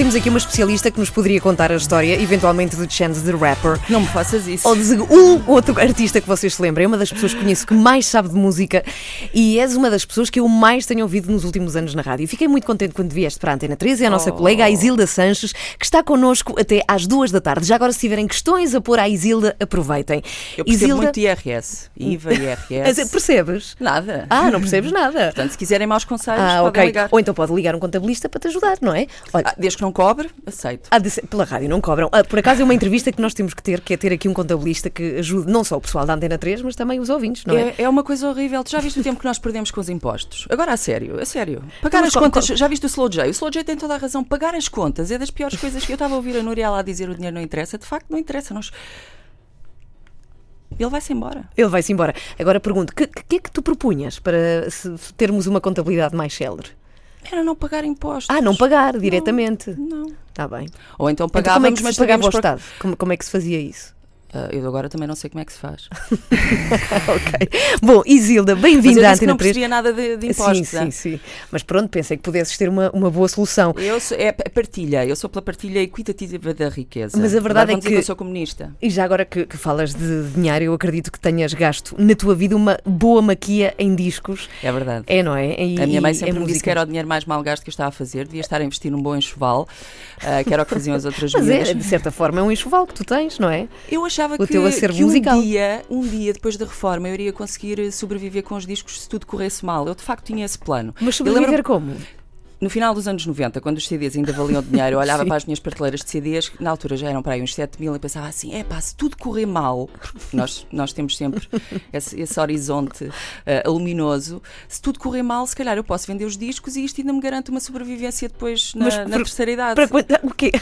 temos aqui uma especialista que nos poderia contar a história, eventualmente de Chance the Rapper. Não me faças isso. Ou de um outro artista que vocês se lembrem. É uma das pessoas que conheço que mais sabe de música e és uma das pessoas que eu mais tenho ouvido nos últimos anos na rádio. Fiquei muito contente quando vieste para a Antena 13 e a nossa Oh. colega, a Isilda Sanches, que está connosco até às duas da tarde. Já agora, se tiverem questões a pôr à Isilda, aproveitem. Eu percebo muito de IRS. IVA, IRS. Percebes? Nada. Ah, não percebes nada. Portanto, se quiserem maus conselhos, Ah, podem ok. ligar. Ou então pode ligar um contabilista para te ajudar, não é? Olha, Ah, desde que não cobre, aceito. Há de pela rádio não cobram. Ah, por acaso é uma entrevista que nós temos que ter, que é ter aqui um contabilista que ajude não só o pessoal da Antena 3, mas também os ouvintes, não é? É, é uma coisa horrível. Tu já viste o tempo que nós perdemos com os impostos? Agora, a sério, a sério. Pagar Mas as co- contas. co- Já viste o Slow J? O Slow J tem toda a razão. Pagar as contas é das piores coisas que eu estava a ouvir a Núria lá dizer o dinheiro não interessa. De facto, não interessa. Nós... Ele vai-se embora. Ele vai-se embora. Agora pergunto, o que, que é que tu propunhas para termos uma contabilidade mais célere? Era não pagar impostos. Ah, não pagar diretamente. Não. Está bem. Ou então Então, como é pagávamos, que mas se pagava ao por- Estado? Como, como é que se fazia isso? Ah, eu agora também não sei como é que se faz. ok. Bom, Isilda, bem-vinda à disse Antena não 3. percebia nada de, de impostos. sim, sim, sim. Mas pronto, pensei que pudesses ter uma, uma boa solução. Eu sou, é a partilha, eu sou pela partilha equitativa da riqueza. Mas a verdade Agora é que- eu sou comunista. E já agora que, que falas de dinheiro, eu acredito que tenhas gasto na tua vida uma boa maquia em discos. É verdade. É, não é? E- A minha mãe sempre é me disse música. que era o dinheiro mais mal gasto que eu estava a fazer, devia estar a investir num bom enxoval, ah, que era o que faziam as outras Mas é, de certa forma, é um enxoval que tu tens, não é? Eu achava o que, teu acervo que um musical. dia, um dia depois da reforma, eu iria conseguir sobreviver com os discos se tudo corresse mal. Eu de facto tinha esse plano. Mas lembro- sobreviver como? No final dos anos 90, quando os CDs ainda valiam dinheiro, eu olhava para as minhas prateleiras de CDs, que na altura já eram para aí uns 7 mil, e pensava assim: é pá, se tudo correr mal, nós, nós temos sempre esse, esse horizonte ah, luminoso, se tudo correr mal, se calhar eu posso vender os discos e isto ainda me garante uma sobrevivência depois na, Mas na terceira idade. Para? O quê?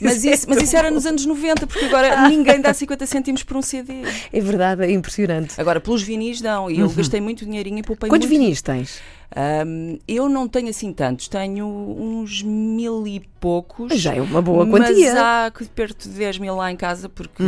Mas isso, mas isso era nos anos 90, porque agora ninguém dá 50 cêntimos por um CD. É verdade, é impressionante. Agora, pelos vinis dão, e eu gastei muito dinheirinho e poupei Quantos muito. vinis tens? Ahm, eu não tenho assim tantos, tenho uns mil e poucos. Já é uma boa Mas quantia. Uhum. há que perto de 10 mil lá em casa, porque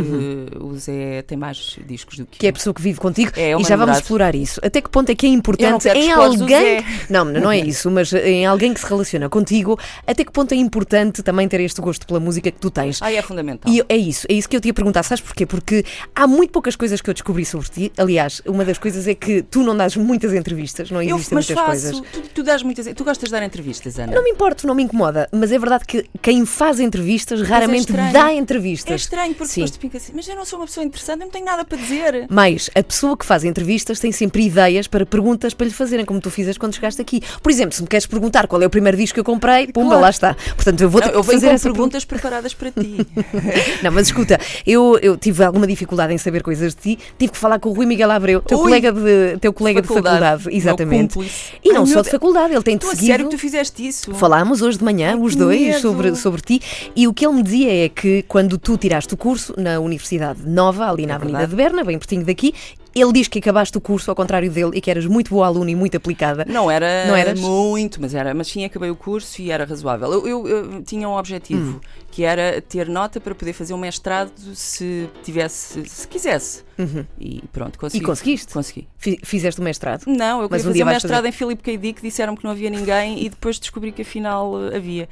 o Zé tem mais discos do que, Que é a eu. pessoa que vive contigo É, é e já vamos explorar isso. Até que ponto é que é Eu importante em alguém. Não, não é isso, mas em alguém que se relaciona contigo, até que ponto é importante também ter este gosto pela música que tu tens? Ah, é fundamental. E eu- é isso, é isso que eu te ia perguntar, sabes porquê? Porque há muito poucas coisas que eu descobri sobre ti. Aliás, uma das coisas é que tu não dás muitas entrevistas, não eu, existem mas muitas faço. Coisas. Tu, tu dás muitas. Tu gostas de dar entrevistas, Ana? Não me importo, não me incomoda, mas é verdade que quem faz entrevistas raramente estranho. dá É entrevistas. estranho, porque Sim. depois tu fica assim, mas eu não sou uma pessoa interessante, eu não tenho nada para dizer. Mas a pessoa que faz entrevistas tem sempre ideias para perguntas para lhe fazerem, como tu fizeste quando chegaste aqui. Por exemplo, se me queres perguntar qual é o primeiro disco que eu comprei, pumba, Claro. lá está. Portanto, eu vou Não, eu fazer com essa pergunta. perguntas preparadas para ti. Não, mas escuta, eu, eu tive alguma dificuldade em saber coisas de ti, tive que falar com o Rui Miguel Abreu, teu Ui! colega de, teu colega de faculdade, exatamente. E não Ai, só de faculdade, ele tem a seguido. sério que tu fizeste isso? Falámos hoje de manhã, Ai, os dois, medo. sobre, sobre ti, e o que ele me dizia é que quando tu tiraste o curso na Universidade Nova, ali na É Avenida verdade. de Berna, bem pertinho daqui, ele diz que acabaste o curso ao contrário dele e que eras muito boa aluna e muito aplicada. Não era Não eras? muito, mas era, mas sim, acabei o curso e era razoável. Eu, eu- eu tinha um objetivo, Hum. que era ter nota para poder fazer um mestrado se tivesse, se quisesse. E pronto, consegui. Uhum. E conseguiste? Consegui. Fi- Fizeste o mestrado. Não, eu Mas queria um dia fazer um vais mestrado fazer. em Philip K. Dick, disseram que não havia ninguém e depois descobri que afinal havia.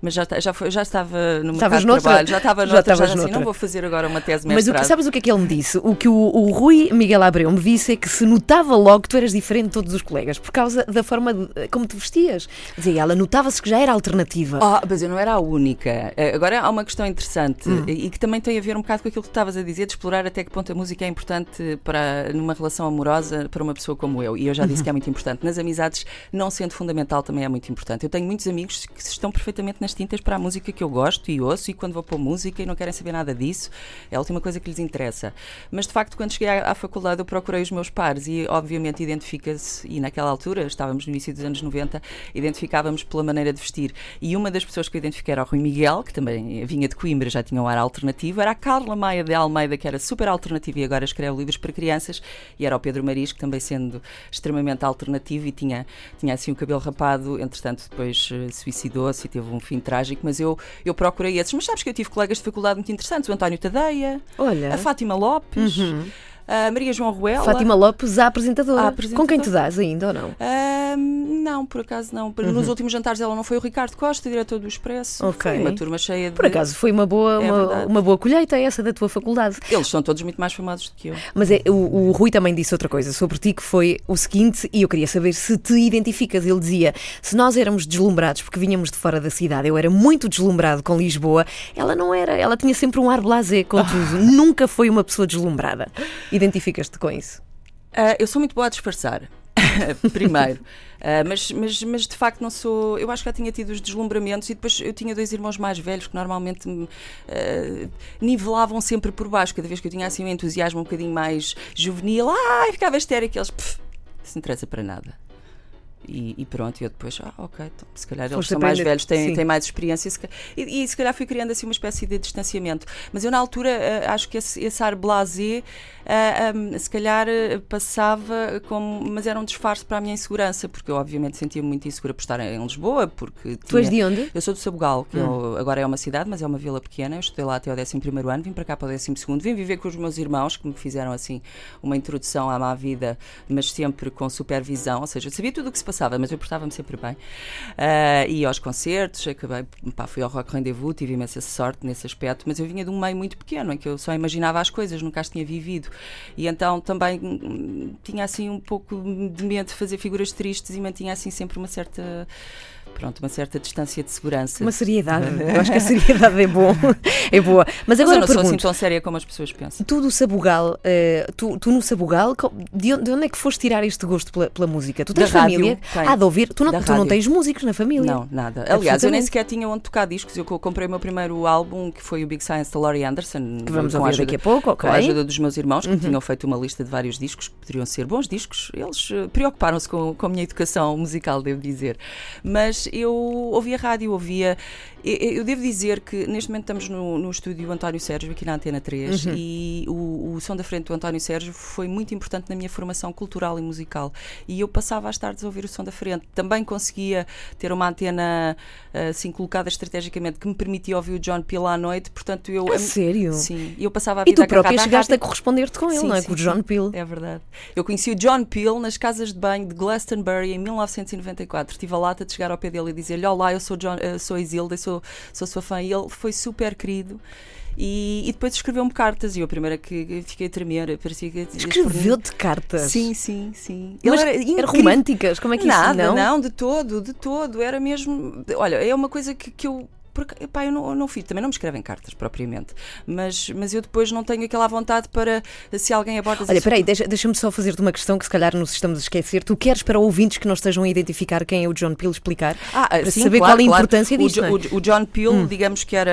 Mas já, já, foi- já estava no mercado de noutra? trabalho, já estava Já noutra, já, estavas assim, noutra. não vou fazer agora uma tese de Mas o mestrado. que, sabes o que é que ele me disse? O que o, o Rui Miguel Abreu me disse é que se notava logo que tu eras diferente de todos os colegas por causa da forma de- como te vestias. Dizia ela, notava-se que já era alternativa. Ah, mas eu não era a única. Eh, Agora há uma questão interessante Hum. e que também tem a ver um bocado com aquilo que tu estavas a dizer, de explorar até que ponto a música é importante para numa relação amorosa para uma pessoa como eu. E eu já disse Uhum. que é muito importante. Nas amizades, não sendo fundamental, também é muito importante. Eu tenho muitos amigos que estão perfeitamente nas tintas para a música que eu gosto e ouço, e quando vou pôr música e não querem saber nada disso, é a última coisa que lhes interessa. Mas de facto, quando cheguei à, à faculdade, eu procurei os meus pares e, obviamente, identifica-se, e naquela altura, estávamos no início dos anos 90, identificávamos pela maneira de vestir. E uma das pessoas que eu identifiquei era o Rui Miguel, que também vinha de Coimbra, já tinha um ar alternativo, era a Carla Maia de Almeida, que era super alternativa e agora escreve livros para crianças, e era o Pedro Maris, que também sendo extremamente alternativo e tinha, tinha assim o cabelo rapado, entretanto depois eh, suicidou-se e teve um fim trágico, mas eu, eu procurei esses. Mas sabes que eu tive colegas de faculdade muito interessantes, o António Tadeia, Olha. a Fátima Lopes. Uhum. A Maria João Ruela. Fátima Lopes, a apresentadora. A apresentadora. Com quem te dás ainda ou não? Ah, não, por acaso não. Uhum. Nos últimos jantares ela não foi o Ricardo Costa, diretor do Expresso. Ok. Foi uma turma cheia de. Por acaso foi uma boa, É uma, uma boa colheita essa da tua faculdade. Eles são todos muito mais famosos do que eu. Mas é, o, o Rui também disse outra coisa sobre ti que foi o seguinte, e eu queria saber se te identificas. Ele dizia: se nós éramos deslumbrados porque vinhamos de fora da cidade, eu era muito deslumbrado com Lisboa, ela não era, ela tinha sempre um ar blasé com tudo, nunca foi uma pessoa deslumbrada. Identificas-te com isso? Ah, eu sou muito boa a disfarçar, primeiro. Ah, mas, mas, mas de facto não sou. Eu acho que já tinha tido os deslumbramentos e depois eu tinha dois irmãos mais velhos que normalmente me ah, nivelavam sempre por baixo. Cada vez que eu tinha assim um entusiasmo um bocadinho mais juvenil, ai, ficava histérica. Eles, "Pff, isso não interessa para nada. E, e pronto, e eu depois, ah, ok, então, se calhar eles Foste são mais velhos, têm, sim. têm mais experiência se e, e se calhar fui criando assim uma espécie de distanciamento. Mas eu na altura ah, acho que esse, esse ar blasé ah, ah, se calhar ah, passava como, mas era um disfarce para a minha insegurança, porque eu obviamente sentia-me muito insegura por estar em Lisboa, porque Tu és tinha- de onde? eu sou do Sabugal, que Hum. eu- agora é uma cidade, mas é uma vila pequena. Eu estudei lá até ao 11 ano, vim para cá para o 12, vim viver com os meus irmãos, que me fizeram assim uma introdução à má vida, mas sempre com supervisão. Ou seja, eu sabia tudo o que se passava, mas eu portava-me sempre bem. Ah, ia aos concertos, acabei, pá, fui ao Rock Rendezvous, tive imensa sorte nesse aspecto, mas eu vinha de um meio muito pequeno, em que eu só imaginava as coisas, nunca as tinha vivido. E então também hum, tinha assim um pouco de medo de fazer figuras tristes e mantinha assim sempre uma certa. Pronto, uma certa distância de segurança. Uma seriedade. Eu acho que a seriedade é bom, é boa. Mas Mas agora eu não sou assim pergunto. tão séria como as pessoas pensam. Tu do Sabugal, eh, tu, tu no Sabugal, de onde, de onde é que foste tirar este gosto pela, pela música? Tu Da tens rádio, família? tenho. Ah, de ouvir? Tu não, Da tu não rádio. tens músicos na família? Não, nada. Aliás, eu nem sequer tinha onde tocar discos. Eu co- comprei o meu primeiro álbum, que foi o Big Science da Laurie Anderson. Que vamos ouvir ajuda- daqui a pouco, ok. Uhum. Com a ajuda dos meus irmãos, que tinham feito uma lista de vários discos que poderiam ser bons discos. Eles eh, preocuparam-se com, com a minha educação musical, devo dizer. Mas eu ouvia rádio, ouvia. Eu, eu devo dizer que neste momento estamos no, no estúdio António Sérgio, aqui na Antena 3, Uhum. e o, o som da frente do António Sérgio foi muito importante na minha formação cultural e musical. E eu passava às tardes a ouvir o som da frente. Também conseguia ter uma antena assim colocada estrategicamente que me permitia ouvir o John Peel à noite, portanto eu. A sério? Sim, e eu passava a E vida tu própria chegaste a corresponder-te com ele, Sim, não é? sim, Com o. John Peel. É verdade. Eu conheci o John Peel nas casas de banho de Glastonbury em 1994. Tive a lata de chegar ao pé dele e dizer-lhe: Olá, eu sou, John, eh, sou Isilda, eu sou, sou sua fã. E ele foi super querido. E, e depois escreveu-me cartas e eu a primeira que fiquei a tremer, parecia que Escreveu-te cartas. Sim, sim, sim. Mas era, incrível. românticas? Como é que Nada, isso não? de todo, de todo. Era mesmo. Olha, é uma coisa que, que eu. Por aca- Epá, eu não, eu não fiz, também não me escrevem cartas propriamente, mas, mas eu depois não tenho aquela vontade para se alguém aborda Olha, peraí, deixa- deixa-me só fazer-te uma questão que se calhar nos estamos a esquecer. Tu queres para ouvintes que não estejam a identificar quem é o John Peel explicar? Ah, para sim, saber claro, qual a claro. importância o, disto, Jo- não é? o, o John Peel, digamos que era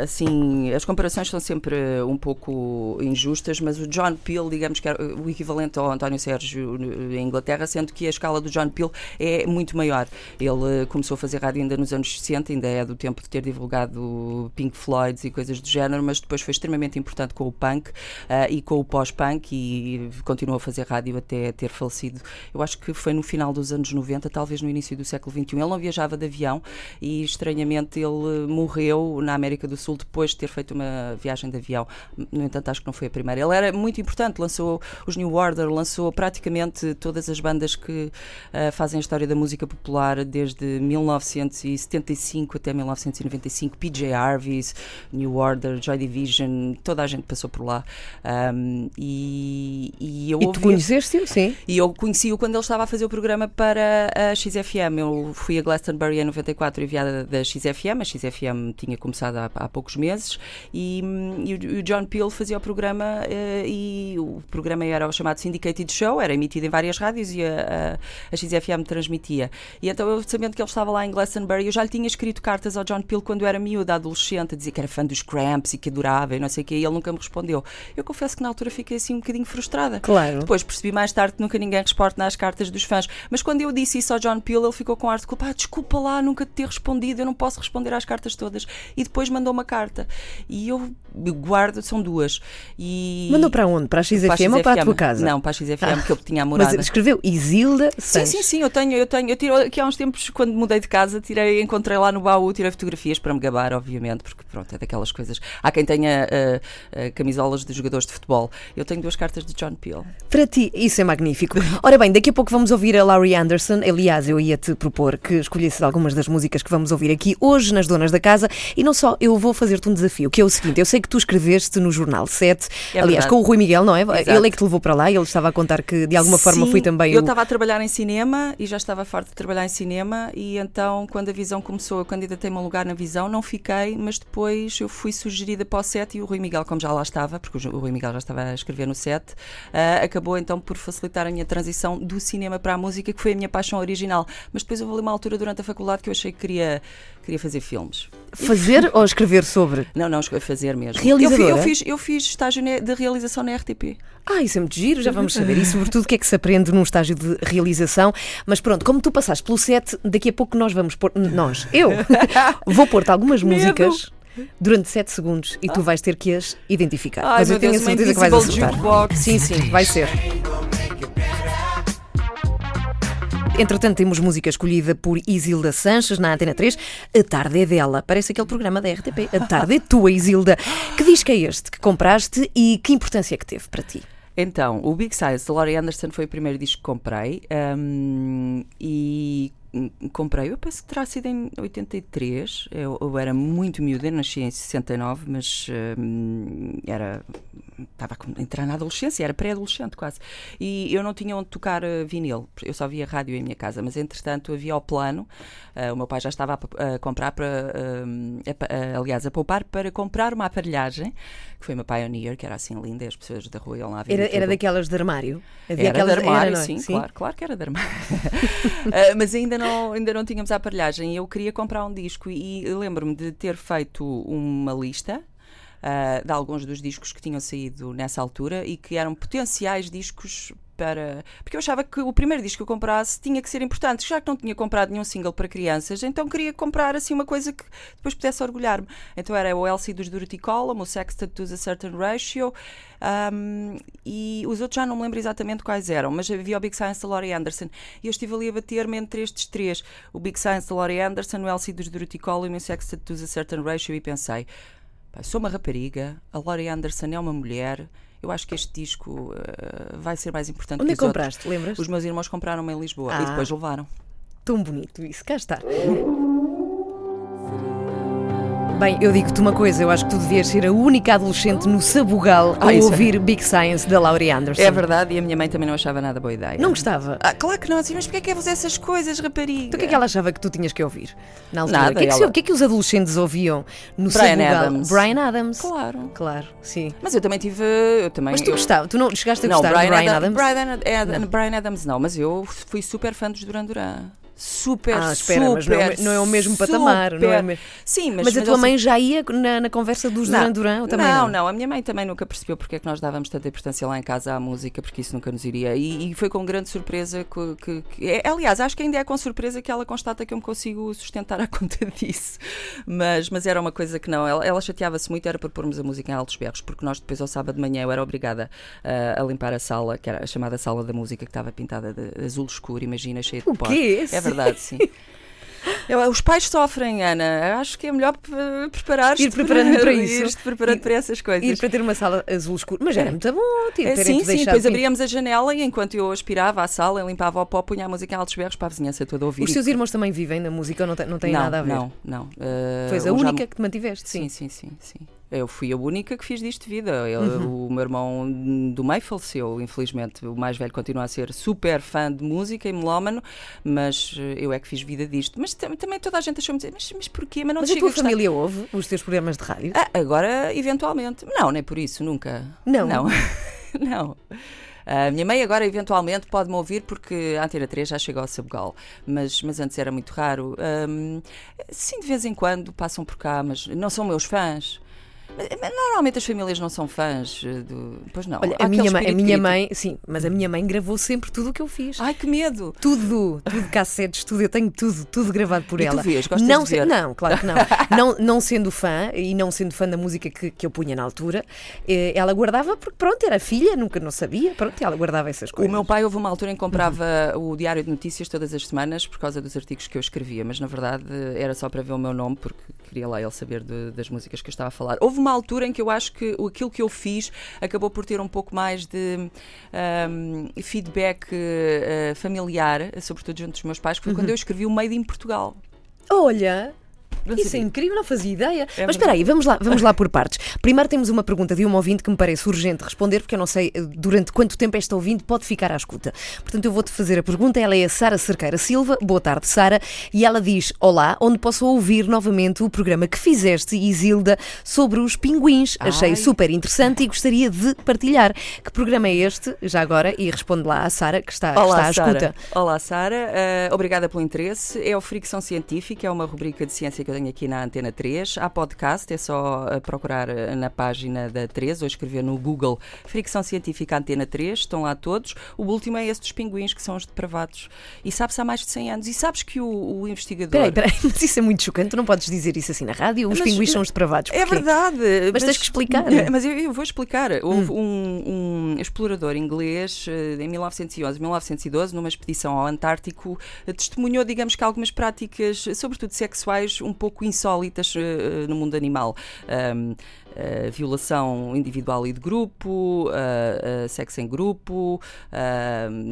ah, assim, as comparações são sempre um pouco injustas, mas o John Peel, digamos que era o equivalente ao António Sérgio em Inglaterra, sendo que a escala do John Peel é muito maior. Ele eh, começou a fazer rádio ainda nos anos 60, ainda é do tempo de ter divulgado Pink Floyd e coisas do género, mas depois foi extremamente importante com o punk ah, e com o pós-punk e continuou a fazer rádio até ter falecido. Eu acho que foi no final dos anos 90, talvez no início do século XXI. Ele não viajava de avião e estranhamente ele morreu na América do Sul depois de ter feito uma viagem de avião. No entanto, acho que não foi a primeira. Ele era muito importante, lançou os New Order, lançou praticamente todas as bandas que ah, fazem a história da música popular desde 1975 até 1995, PJ Harvey's, New Order, Joy Division, toda a gente passou por lá. Ahm, e, e eu E tu conheceste-o? Sim. e eu conheci-o quando ele estava a fazer o programa para a XFM. Eu fui a Glastonbury em 94 enviada da XFM. A XFM tinha começado há, há poucos meses e, e o, o John Peel fazia o programa eh, e o programa era o chamado Syndicated Show, era emitido em várias rádios e a, a, a XFM transmitia. E então eu sabendo que ele estava lá em Glastonbury, eu já lhe tinha escrito cartas ao John Peel quando eu era miúda, adolescente, a dizer que era fã dos Cramps e que adorava e não sei o quê, e ele nunca me respondeu. Eu confesso que na altura fiquei assim um bocadinho frustrada. Claro. Depois percebi mais tarde que nunca ninguém responde nas cartas dos fãs. Mas quando eu disse isso ao John Peel, ele ficou com ar de culpa. Ah, desculpa lá, nunca te ter respondido, eu não posso responder às cartas todas. E depois mandou uma carta. E eu guardo, são duas. E... Mandou para onde? Para a XFM, Para a ou para a XFM. tua casa? Não, para a XFM, Ah, que eu tinha a morada. Mas escreveu Isilda Sim, sim, sim, eu tenho, eu tenho, eu tiro aqui há uns tempos, quando mudei de casa, tirei, encontrei lá no baú, tirei fotografias para me gabar, obviamente, porque pronto, é daquelas coisas. Há quem tenha uh, uh, camisolas de jogadores de futebol. Eu tenho duas cartas de John Peel. Para ti, isso é magnífico. Ora bem, daqui a pouco vamos ouvir a Laurie Anderson. Aliás, eu ia-te propor que escolhesses algumas das músicas que vamos ouvir aqui hoje nas Donas da Casa. E não só, eu vou fazer-te um desafio, que é o seguinte: eu sei que tu escreveste no Jornal 7, é aliás, verdade. com o Rui Miguel, não é? Exato. Ele é que te levou para lá e ele estava a contar que de alguma Sim, forma fui também. Eu o... estava a trabalhar em cinema e já estava farto de trabalhar em cinema, e então, quando a visão começou, eu candidatei-me a lugar na visão, não fiquei, mas depois eu fui sugerida para o set e o Rui Miguel, como já lá estava, porque o Rui Miguel já estava a escrever no set, uh, acabou então por facilitar a minha transição do cinema para a música, que foi a minha paixão original. Mas depois houve ali uma altura durante a faculdade que eu achei que queria, queria fazer filmes. Fazer ou escrever sobre? Não, não, fazer mesmo. Realizadora? Eu, eu, fiz, eu fiz estágio de realização na RTP. Ah, isso é muito giro, já vamos saber. E sobretudo o que é que se aprende num estágio de realização. Mas pronto, como tu passaste pelo set, daqui a pouco nós vamos pôr. Nós, eu, vou pôr-te algumas músicas durante 7 segundos e tu vais ter que as identificar. Ai, Mas eu tenho a certeza que vais acertar. Sim, sim, vai ser. Entretanto, temos música escolhida por Isilda Sanches na Antena 3. A tarde é dela. Parece aquele programa da RTP. A tarde é tua, Isilda. Que disco é este que compraste e que importância é que teve para ti? Então, o Big Size de Laurie Anderson foi o primeiro disco que comprei um, e comprei, eu penso que terá sido em 83. Eu, eu era muito miúda, nasci em 69, mas um, era estava a entrar na adolescência, era pré-adolescente quase. E eu não tinha onde tocar uh, vinil, eu só via rádio em minha casa, mas entretanto havia o plano. Uh, o meu pai já estava a, a comprar para, uh, a, aliás, a poupar para comprar uma aparelhagem, que foi uma Pioneer, que era assim linda, e as pessoas da rua iam lá ver. Era, era daquelas de armário? Havia era aquelas, de armário, era, sim, sim, claro, claro que era de armário. mas ainda não, ainda não tínhamos a aparelhagem. Eu queria comprar um disco e, e lembro-me de ter feito uma lista uh, de alguns dos discos que tinham saído nessa altura e que eram potenciais discos para. Porque eu achava que o primeiro disco que eu comprasse tinha que ser importante. Já que não tinha comprado nenhum single para crianças, então queria comprar assim uma coisa que depois pudesse orgulhar-me. Então era o Elsie dos Dirty Column, o Sextet to a Certain Ratio, um, e os outros já não me lembro exatamente quais eram, mas havia o Big Science da Laurie Anderson. E eu estive ali a bater-me entre estes três: o Big Science da Laurie Anderson, o Elsie dos Dirty Column e o Sextet to a Certain Ratio, e pensei. Sou uma rapariga, a Laurie Anderson é uma mulher. Eu acho que este disco uh, vai ser mais importante Onde que é os compraste? outros. Lembras? Os meus irmãos compraram-me em Lisboa ah, e depois levaram. Tão bonito isso, cá está. Bem, eu digo-te uma coisa, eu acho que tu devias ser a única adolescente no Sabugal a ah, ouvir é. Big Science da Laurie Anderson. É verdade, e a minha mãe também não achava nada boa ideia. Não gostava? Ah, claro que não, assim, mas porquê é que é fazer essas coisas, rapariga? Então o que é que ela achava que tu tinhas que ouvir? Na altura? Nada, o, que é que, ela... o que é que os adolescentes ouviam no Brian Sabugal? Adams. Brian Adams. Claro. Claro, sim. Mas eu também tive. Eu também, mas tu eu... gostava, tu não chegaste a não, gostar Brian de Brian Adams? Adams? Brian, Ad... Brian Adams não, mas eu fui super fã dos Duran Duran super, ah, espera, super, mas não é, não é o mesmo patamar, não é mesmo... Sim, mas, mas a tua mãe já ia na, na conversa dos Duran Duran também não, não? Não, a minha mãe também nunca percebeu porque é que nós dávamos tanta importância lá em casa à música, porque isso nunca nos iria. E, e foi com grande surpresa que, que, que é, aliás, acho que ainda é com surpresa que ela constata que eu me consigo sustentar à conta disso. Mas, mas era uma coisa que não, ela, ela chateava-se muito, era por pormos a música em altos berros, porque nós depois ao sábado de manhã eu era obrigada uh, a limpar a sala, que era a chamada sala da música, que estava pintada de azul escuro, imagina, cheia de pó. É verdade, sim. Eu, os pais sofrem, Ana. Acho que é melhor preparar Ir preparando para, para isso. Ir preparando ir, para essas coisas. Ir para ter uma sala azul escuro. Mas era muito bom. Ter, é, sim, sim. Depois abríamos a janela e enquanto eu aspirava a sala, limpava o pó, punha a música em altos berros para a vizinhança toda ouvir. Os teus irmãos também vivem na música ou não, não têm não, nada a ver? Não, não. Uh, Foi a única já... que te mantiveste, sim. Sim, sim, sim. sim. Eu fui a única que fiz disto de vida. Eu, uhum. O meu irmão do meio faleceu, infelizmente. O mais velho continua a ser super fã de música e melómano, mas eh, eu é que fiz vida disto. Mas também toda a gente achou-me dizer, mas, mas porquê? Mas, não mas a tua família ouve os teus programas de rádio? Ah, agora, eventualmente. Não, nem por isso, nunca. Não? Não. não. A minha mãe agora eventualmente pode-me ouvir porque a Antena 3 já chegou ao Sabugal, mas, mas antes era muito raro. Um, sim, de vez em quando passam por cá, mas não são meus fãs. Normalmente as famílias não são fãs eh, do. Pois não. Olha, a minha, mãe, a minha crítico. mãe, sim, mas a minha mãe gravou sempre tudo o que eu fiz. Ai, que medo! Tudo, tudo cassetes, tudo, eu tenho tudo, tudo gravado por E tu ela. vês? Gostas não, de ver? não, claro que não. não. Não sendo fã e não sendo fã da música que, que eu punha na altura, eh, ela guardava porque pronto, era filha, nunca não sabia, pronto, ela guardava essas O coisas. meu pai houve uma altura em que comprava o Diário de Notícias todas as semanas por causa dos artigos que eu escrevia, mas na verdade era só para ver o meu nome, porque queria lá ele saber de- das músicas que eu estava a falar. Houve uma altura em que eu acho que aquilo que eu fiz acabou por ter um pouco mais de ahm, feedback eh, familiar, sobretudo junto dos meus pais, que foi quando eu escrevi o Made in Portugal. Olha, Isso é incrível, não fazia ideia. Mas verdade. espera aí, vamos lá, vamos lá por partes. Primeiro temos uma pergunta de um ouvinte que me parece urgente responder, porque eu não sei eh, durante quanto tempo esta ouvinte pode ficar à escuta. Portanto, eu vou-te fazer a pergunta. Ela é a Sara Cerqueira Silva. Boa tarde, Sara. E ela diz: Olá, onde posso ouvir novamente o programa que fizeste, Isilda, sobre os pinguins. Achei Ai. super interessante e gostaria de partilhar. Que programa é este? Já agora, e responde lá à Sara, que está, que está à Sara. escuta. Olá, Sara. Eh, obrigada pelo interesse. É o Fricção Científica, é uma rubrica de ciência que eu tenho aqui na Antena 3. Há podcast, é só eh, procurar eh, na página da 3 ou escrever no Google Fricção Científica Antena 3. Estão lá todos. O último é esse dos pinguins, que são os depravados. E sabe-se há mais de 100 anos. E sabes que o, o investigador. Peraí, peraí, mas isso é muito chocante. Tu não podes dizer isso assim na rádio. Os Mas- pinguins são os depravados. É Porquê? verdade. Mas tens que explicar. Mas eu, eu vou explicar. Houve um, um explorador inglês eh, em 1911, 1912, numa expedição ao Antártico, testemunhou, digamos que algumas práticas, sobretudo sexuais, um pouco insólitas eh, no mundo animal. Ahm, eh, violação individual e de grupo, eh, eh, sexo em grupo,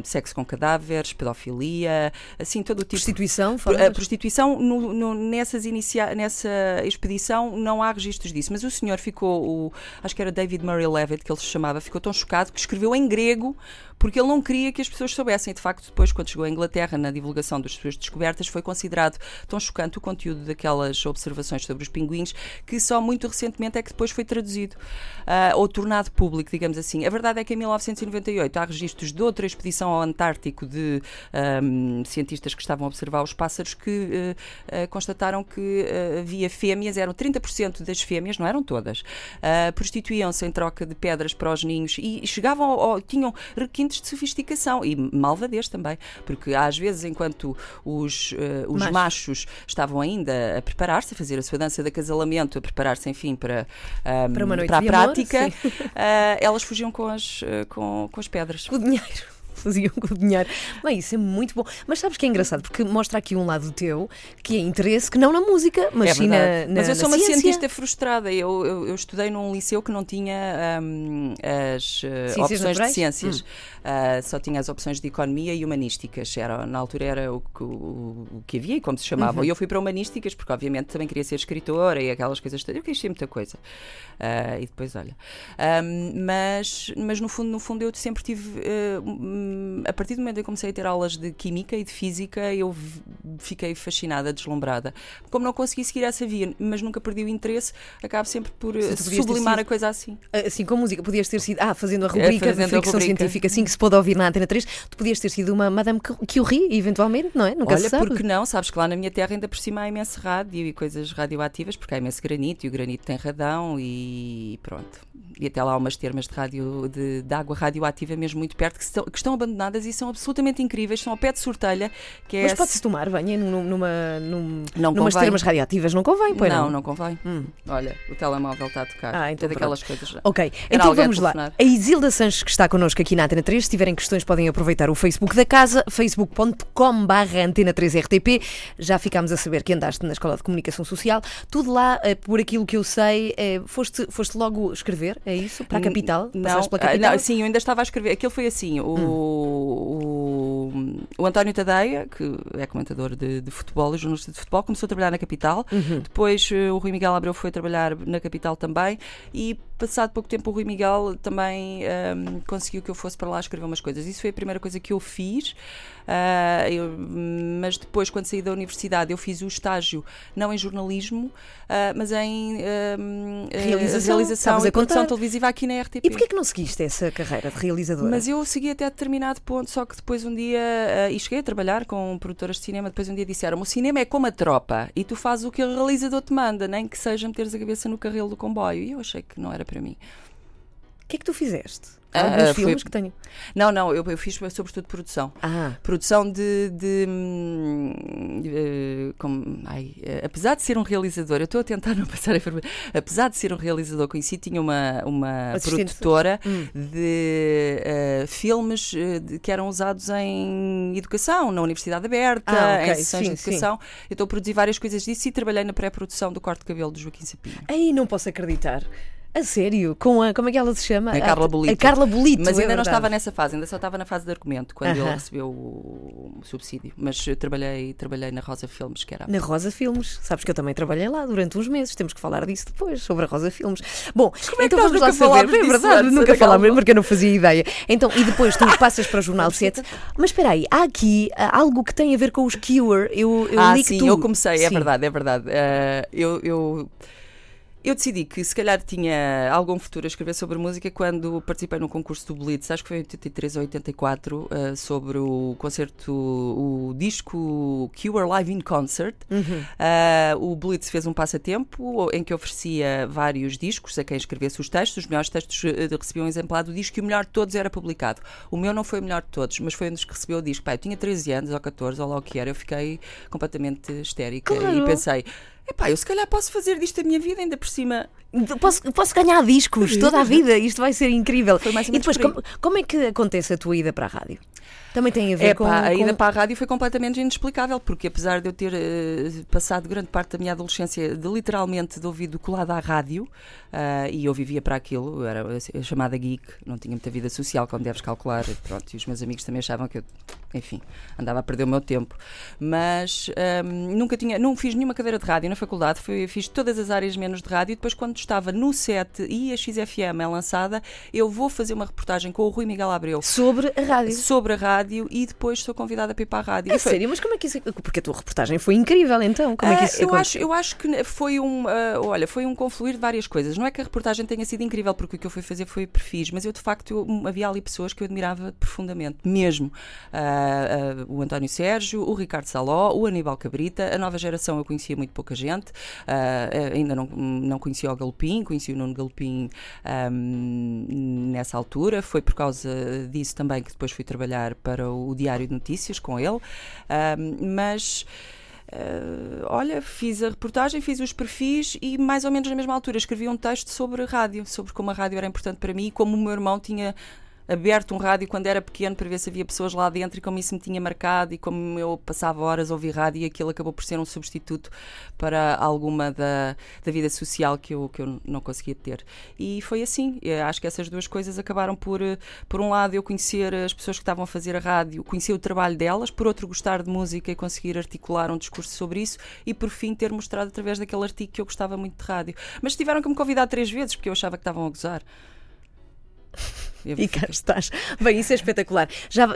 sexo com cadáveres, pedofilia, assim todo o tipo Prostituição, falas? prostituição, no- no- nessas inicia nessa expedição, não há registros disso. Mas o senhor ficou, o- acho que era David Murray Levitt, que ele se chamava, ficou tão chocado que escreveu em grego, porque ele não queria que as pessoas soubessem. De facto, depois, quando chegou à Inglaterra, na divulgação das suas descobertas, foi considerado tão chocante o conteúdo daquelas observações sobre os pinguins, que só muito recentemente é que depois foi traduzido ah, ou tornado público, digamos assim. A verdade é que em 1998 há registros de outra expedição ao Antártico de ahm, cientistas que estavam a observar os pássaros que eh, eh, constataram que havia fêmeas, eram 30% das fêmeas, não eram todas, ah, prostituíam-se em troca de pedras para os ninhos e chegavam ao, ao- tinham requintes de sofisticação e malvadez também, porque às vezes enquanto os, os Machos. machos estavam ainda a preparar-se, a fazer a sua dança de acasalamento, a preparar-se, enfim, para, ahm, Para para a amor, prática, sim. ah, elas fugiam com as, eh, com, com as pedras. Com o dinheiro. Faziam com o dinheiro. Bem, isso é muito bom. Mas sabes que é engraçado? Porque mostra aqui um lado teu que é interesse que não na música, mas É sim na, na Mas eu sou uma ciência. cientista frustrada. Eu, eu, eu estudei num liceu que não tinha hum, as eh, opções naturais? de ciências. Ah, só tinha as opções de economia e humanísticas. Era, na altura era o que, o, o que havia e como se chamava. Uhum. E eu fui para humanísticas porque, obviamente, também queria ser escritora e aquelas coisas todas. Eu quis ser muita coisa. Ah, e depois, olha. Ahm, mas, mas no fundo, no fundo, eu sempre tive. A partir do momento em que comecei a ter aulas de química e de física, eu fiquei fascinada, deslumbrada. Como não consegui seguir essa via, mas nunca perdi o interesse, acabo sempre por Se sublimar sido- a coisa assim. Assim com música, podias ter sido. Ah, fazendo a rubrica fazendo de ficção científica, assim que se pôde ouvir na Antena 3, tu podias ter sido uma Madame Curie, eventualmente, não é? Nunca se Olha, sabe. porque não? Sabes que lá na minha terra ainda por cima há imenso rádio e coisas radioativas, porque há imenso granito e o granito tem radão e pronto. E até lá há umas termas de, de, de água radioativa mesmo muito perto que estão, que estão abandonadas e são absolutamente incríveis. São ao pé de Sortelha, que é. Mas pode-se tomar banho num- numa, num, Não numas convém. termas radioativas, não convém, pois não? não, não convém. Olha, o telemóvel está a tocar. Ah, então é daquelas coisas. Ok, Era então a vamos lá. A Isilda Sanches, que está connosco aqui na Antena 3, se tiverem questões podem aproveitar o Facebook da casa, facebook.com.br Antena 3 RTP. Já ficámos a saber que andaste na Escola de Comunicação Social. Tudo lá, eh, por aquilo que eu sei, eh, foste, foste logo escrever, é isso? Para a capital? Não, Passaste pela ah, capital? não, sim, eu ainda estava a escrever. Aquilo foi assim: o, o, o António Tadeia, que é comentador de, de futebol, e jornalista de futebol, começou a trabalhar na capital. Uhum. Depois eh, o Rui Miguel Abreu foi trabalhar na capital também. E passado pouco tempo, o Rui Miguel também um, conseguiu que eu fosse para lá escrever umas coisas. Isso foi a primeira coisa que eu fiz. Uh, eu, mas depois, quando saí da universidade, eu fiz o estágio não em jornalismo, uh, mas em uh, realização, realização e produção televisiva aqui na RTP. E porquê que não seguiste essa carreira de realizadora? Mas eu segui até determinado ponto, só que depois um dia, e cheguei a trabalhar com produtoras de cinema, depois um dia disseram: o cinema é como a tropa e tu fazes o que o realizador te manda, nem que seja meteres a cabeça no carrilo do comboio. E eu achei que não era para mim. O que é que tu fizeste? Há alguns uh, filmes que tenho. Não, não, eu, eu fiz sobretudo produção. Ah. Produção de. de, de uh, como, ai, uh, apesar de ser um realizador, eu estou a tentar não passar a informação. Apesar de ser um realizador conhecido, tinha uma, uma produtora hum. de filmes de, que eram usados em educação, na Universidade Aberta, ah, okay. em sessões sim, de educação. Sim. Eu estou a produzir várias coisas disso e trabalhei na pré-produção do corte de cabelo do Joaquim Sapinho. Aí não posso acreditar. A sério? Com a. Como é que ela se chama? A Carla Bolito. A Carla Bolito. Mas é ainda não estava nessa fase, ainda só estava na fase de argumento, quando uh -huh. ele recebeu o subsídio. Mas eu trabalhei, trabalhei na Rosa Filmes, que era. Na Rosa Filmes. Sabes que eu também trabalhei lá durante uns meses. Temos que falar disso depois, sobre a Rosa Filmes. Bom, Como então é vamos lá saber. É verdade, nunca falámos, porque eu não fazia ideia. Então, e depois tu passas para o Jornal 7. Mas espera aí, há aqui algo que tem a ver com os Cure. Eu, eu ah, li sim, tu... eu comecei, é sim. é verdade, é verdade. Uh, eu... eu eu decidi que se calhar tinha algum futuro a escrever sobre música quando participei num concurso do Blitz, acho que foi em 83 ou 84, uh, sobre o concerto, o disco Cure Live in Concert. Uhum. Uh, o Blitz fez um passatempo em que oferecia vários discos a quem escrevesse os textos. Os melhores textos uh, recebiam um exemplar do disco e o melhor de todos era publicado. O meu não foi o melhor de todos, mas foi um dos que recebeu o disco. Pai, eu tinha 13 anos ou 14, ou lá o que era, eu fiquei completamente histérica claro. e pensei epá, eu se calhar posso fazer disto a minha vida ainda por cima. Posso, posso ganhar discos toda a vida, isto vai ser incrível. Foi mais e depois, como, como, é que acontece a tua ida para a rádio? Também tem a ver é, com, pá, a ida para a rádio foi completamente inexplicável, porque apesar de eu ter uh, passado grande parte da minha adolescência de literalmente de ouvido colado à rádio, uh, e eu vivia para aquilo, eu era chamada geek, não tinha muita vida social, como deves calcular, pronto, e os meus amigos também achavam que eu, enfim, andava a perder o meu tempo. Mas um, nunca tinha, não fiz nenhuma cadeira de rádio na faculdade, fui, fiz todas as áreas menos de rádio, e depois quando estava no set e a XFM é lançada, eu vou fazer uma reportagem com o Rui Miguel Abreu. Sobre a rádio. Sobre a rádio rádio e depois sou convidada para ir para a rádio. É foi... sério? Mas como é que isso. Porque a tua reportagem foi incrível, então. Como é que isso uh, eu acho Eu acho que foi um. Uh, olha, foi um confluir de várias coisas. Não é que a reportagem tenha sido incrível, porque o que eu fui fazer foi perfis, mas eu de facto eu, havia ali pessoas que eu admirava profundamente, mesmo. Uh, o António Sérgio, o Ricardo Saló, o Aníbal Cabrita. A nova geração eu conhecia muito pouca gente. ainda não, não conhecia o Galopim, conheci o Nuno Galopim um, nessa altura. Foi por causa disso também que depois fui trabalhar para o Diário de Notícias com ele, mas. Uh, olha, fiz a reportagem, fiz os perfis e mais ou menos na mesma altura escrevi um texto sobre rádio, sobre como a rádio era importante para mim e como o meu irmão tinha aberto um rádio quando era pequeno para ver se havia pessoas lá dentro e como isso me tinha marcado e como eu passava horas a ouvir rádio e aquilo acabou por ser um substituto para alguma da, da vida social que eu, que eu não conseguia ter. E foi assim. Eu acho que essas duas coisas acabaram por, por um lado, eu conhecer as pessoas que estavam a fazer a rádio, conhecer o trabalho delas, por outro, gostar de música e conseguir articular um discurso sobre isso e, por fim, ter mostrado através daquele artigo que eu gostava muito de rádio. Mas tiveram que me convidar três vezes porque eu achava que estavam a gozar. E cá estás. Bem, isso é espetacular. Já,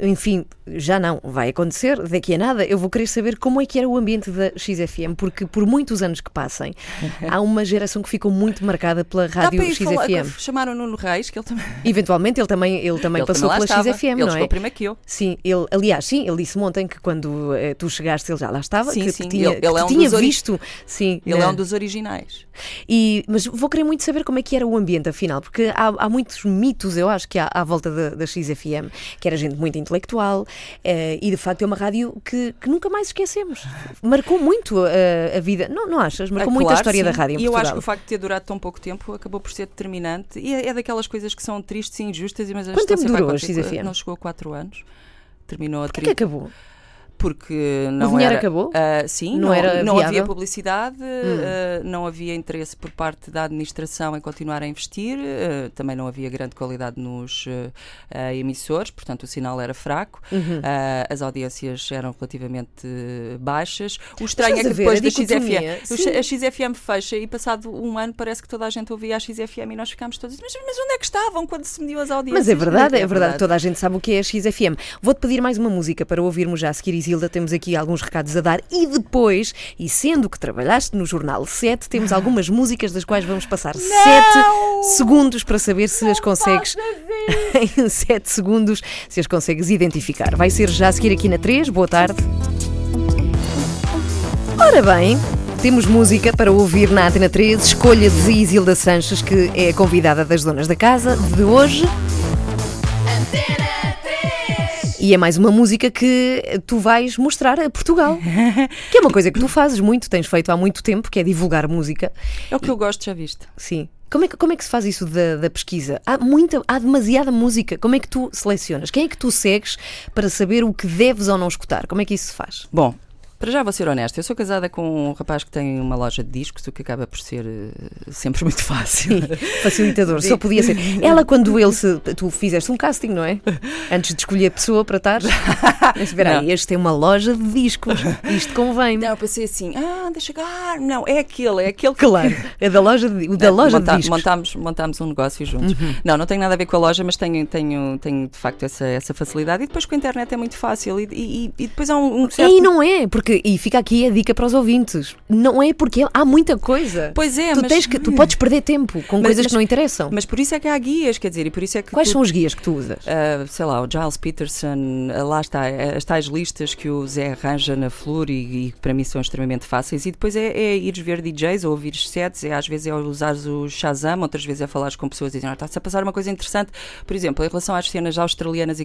enfim, já não vai acontecer daqui a nada. Eu vou querer saber como é que era o ambiente da XFM, porque por muitos anos que passem, há uma geração que ficou muito marcada pela rádio XFM. Falar, chamaram Nuno Reis, que ele também. Eventualmente, ele também, ele também ele passou também pela estava. XFM, ele não é? primeiro que eu. Sim, ele, aliás, sim, ele disse ontem que quando uh, tu chegaste, ele já lá estava, sim, que, sim. tinha, ele, ele é um tinha visto. Sim, ele é um dos originais. E, mas vou querer muito saber como é que era o ambiente, afinal, porque há, há muitos mitos, eu acho, que há à volta da, da XFM, que era gente muito intelectual uh, e de facto é uma rádio que, que nunca mais esquecemos. Marcou muito uh, a vida, não, não achas? Marcou é, muito claro, a história sim. da rádio. e eu acho que o facto de ter durado tão pouco tempo acabou por ser determinante e é, é daquelas coisas que são tristes e injustas. Mas Quanto tempo durou a XFM? Não chegou a 4 anos. Terminou a Porquê que acabou? Porque não o dinheiro era, acabou? Uh, sim, não, não, era não viável? havia publicidade, hum. uh, não havia interesse por parte da administração em continuar a investir, uh, também não havia grande qualidade nos emissores, portanto o sinal era fraco, uhum. as audiências eram relativamente baixas. O estranho é que depois a da XFM, a XFM fecha e passado um ano parece que toda a gente ouvia a XFM e nós ficámos todos, mas, mas onde é que estavam quando se mediu as audiências? Mas é verdade, é, verdade, toda a gente sabe o que é a XFM. Vou-te pedir mais uma música para ouvirmos já a seguir, Isilda, temos aqui alguns recados a dar e depois, e sendo que trabalhaste no Jornal 7, temos algumas músicas das quais vamos passar 7 segundos para saber se as consegues em 7 segundos, se as consegues identificar. Vai ser já a seguir aqui na 3. Boa tarde. Ora bem, temos música para ouvir na Antena 3, escolha de Isilda Sanches, que é a convidada das donas da casa de hoje. E é mais uma música que tu vais mostrar a Portugal. que é uma coisa que tu fazes muito, tens feito há muito tempo, que é divulgar música. É o que eu gosto, já viste. Sim. Como é, que, como é que se faz isso da, da, pesquisa? Há, muita, há demasiada música. Como é que tu selecionas? Quem é que tu segues para saber o que deves ou não escutar? Como é que isso se faz? Bom, para já vou ser honesta, eu sou casada com um rapaz que tem uma loja de discos, o que acaba por ser uh, sempre muito fácil. Facilitador, só podia ser. Ela, quando ele se. Tu fizeste um casting, não é? Antes de escolher a pessoa para estar. Espera aí, este tem uma loja de discos, isto convém. Não, eu pensei assim, ah, deixa chegar. Não, é aquele, é aquele. Claro, é da loja de, o da loja monta, de discos. Montámos, montámos um negócio juntos. Uhum. Não, não tem nada a ver com a loja, mas tenho, tenho, tenho de facto essa, essa facilidade. E depois com a internet é muito fácil. E, e, e depois há um, um certo. E não é, porque. E fica aqui a dica para os ouvintes. Não é porque há muita coisa. Pois é, tu mas... Tens que, tu podes perder tempo com mas, coisas mas, que não interessam. Mas por isso é que há guias, quer dizer, e por isso é que. Quais tu, são os guias que tu usas? Uh, sei lá, o Giles Peterson, uh, lá está, as tais listas que o Zé arranja na Flur e, que para mim são extremamente fáceis. E depois é, é ires ver DJs ou ouvir sets, é, às vezes é usares o Shazam, outras vezes é falares com pessoas e dizer, ah, está-se a passar uma coisa interessante. Por exemplo, em relação às cenas australianas e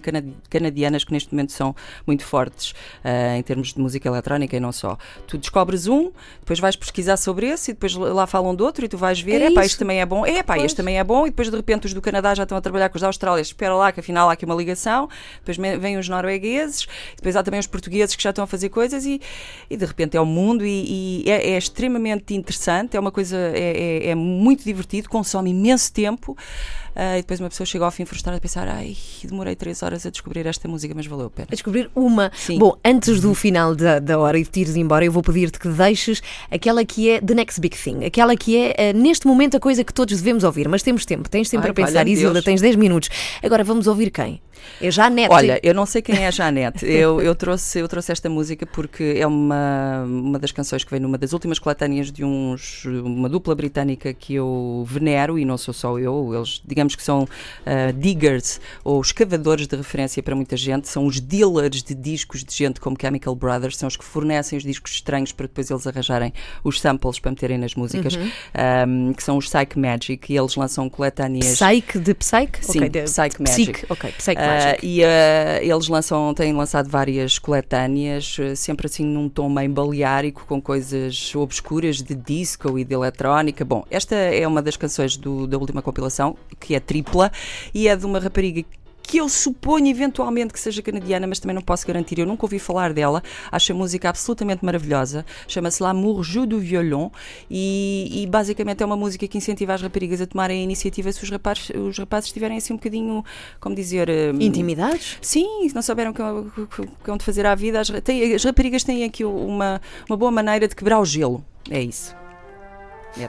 canadianas, que neste momento são muito fortes uh, em termos de música eletrónica e não só. Tu descobres um, depois vais pesquisar sobre esse e depois lá falam do outro e tu vais ver, é pá, isto também é bom, é pá, este também é bom, e depois de repente os do Canadá já estão a trabalhar com os da Austrália, espera lá que afinal há aqui uma ligação, depois vêm os noruegueses, depois há também os portugueses que já estão a fazer coisas e, e de repente é o mundo e, e é, é, extremamente interessante, é uma coisa, é, é, é muito divertido, consome imenso tempo. Uh, e depois uma pessoa chega ao fim frustrada a pensar: ai, demorei três horas a descobrir esta música, mas valeu a pena. A descobrir uma. Sim. Bom, antes do final da, da hora e de te ires embora, eu vou pedir-te que deixes aquela que é the next big thing, aquela que é uh, neste momento a coisa que todos devemos ouvir, mas temos tempo, tens tempo ai, para pensar. Isilda, tens 10 minutos. Agora vamos ouvir quem? É Janete. Olha, eu não sei quem é a Janete. eu, eu, trouxe, eu trouxe esta música porque é uma, uma das canções que vem numa das últimas coletâneas de uns, uma dupla britânica que eu venero, e não sou só eu, eles digamos que são uh, diggers ou escavadores de referência para muita gente, são os dealers de discos de gente como Chemical Brothers, são os que fornecem os discos estranhos para depois eles arranjarem os samples para meterem nas músicas, uhum. um, que são os Psych Magic, e eles lançam coletâneas. Psych de Psych? Sim, okay, de Psych Magic. Psych, ok, Psych Uh, e uh, eles lançam, têm lançado várias coletâneas, sempre assim num tom meio baleárico, com coisas obscuras de disco e de eletrónica. Bom, esta é uma das canções do, da última compilação, que é tripla, e é de uma rapariga que eu suponho eventualmente que seja canadiana, mas também não posso garantir. Eu nunca ouvi falar dela. Acho a música absolutamente maravilhosa. Chama-se L'amour joue du violon e, e, basicamente é uma música que incentiva as raparigas a tomarem a iniciativa se os rapazes, os rapazes estiverem assim um bocadinho, como dizer... Um, Intimidados? Sim, se não souberam o que, que é onde fazer à vida. As, tem, as raparigas têm aqui uma, uma boa maneira de quebrar o gelo. É isso. É.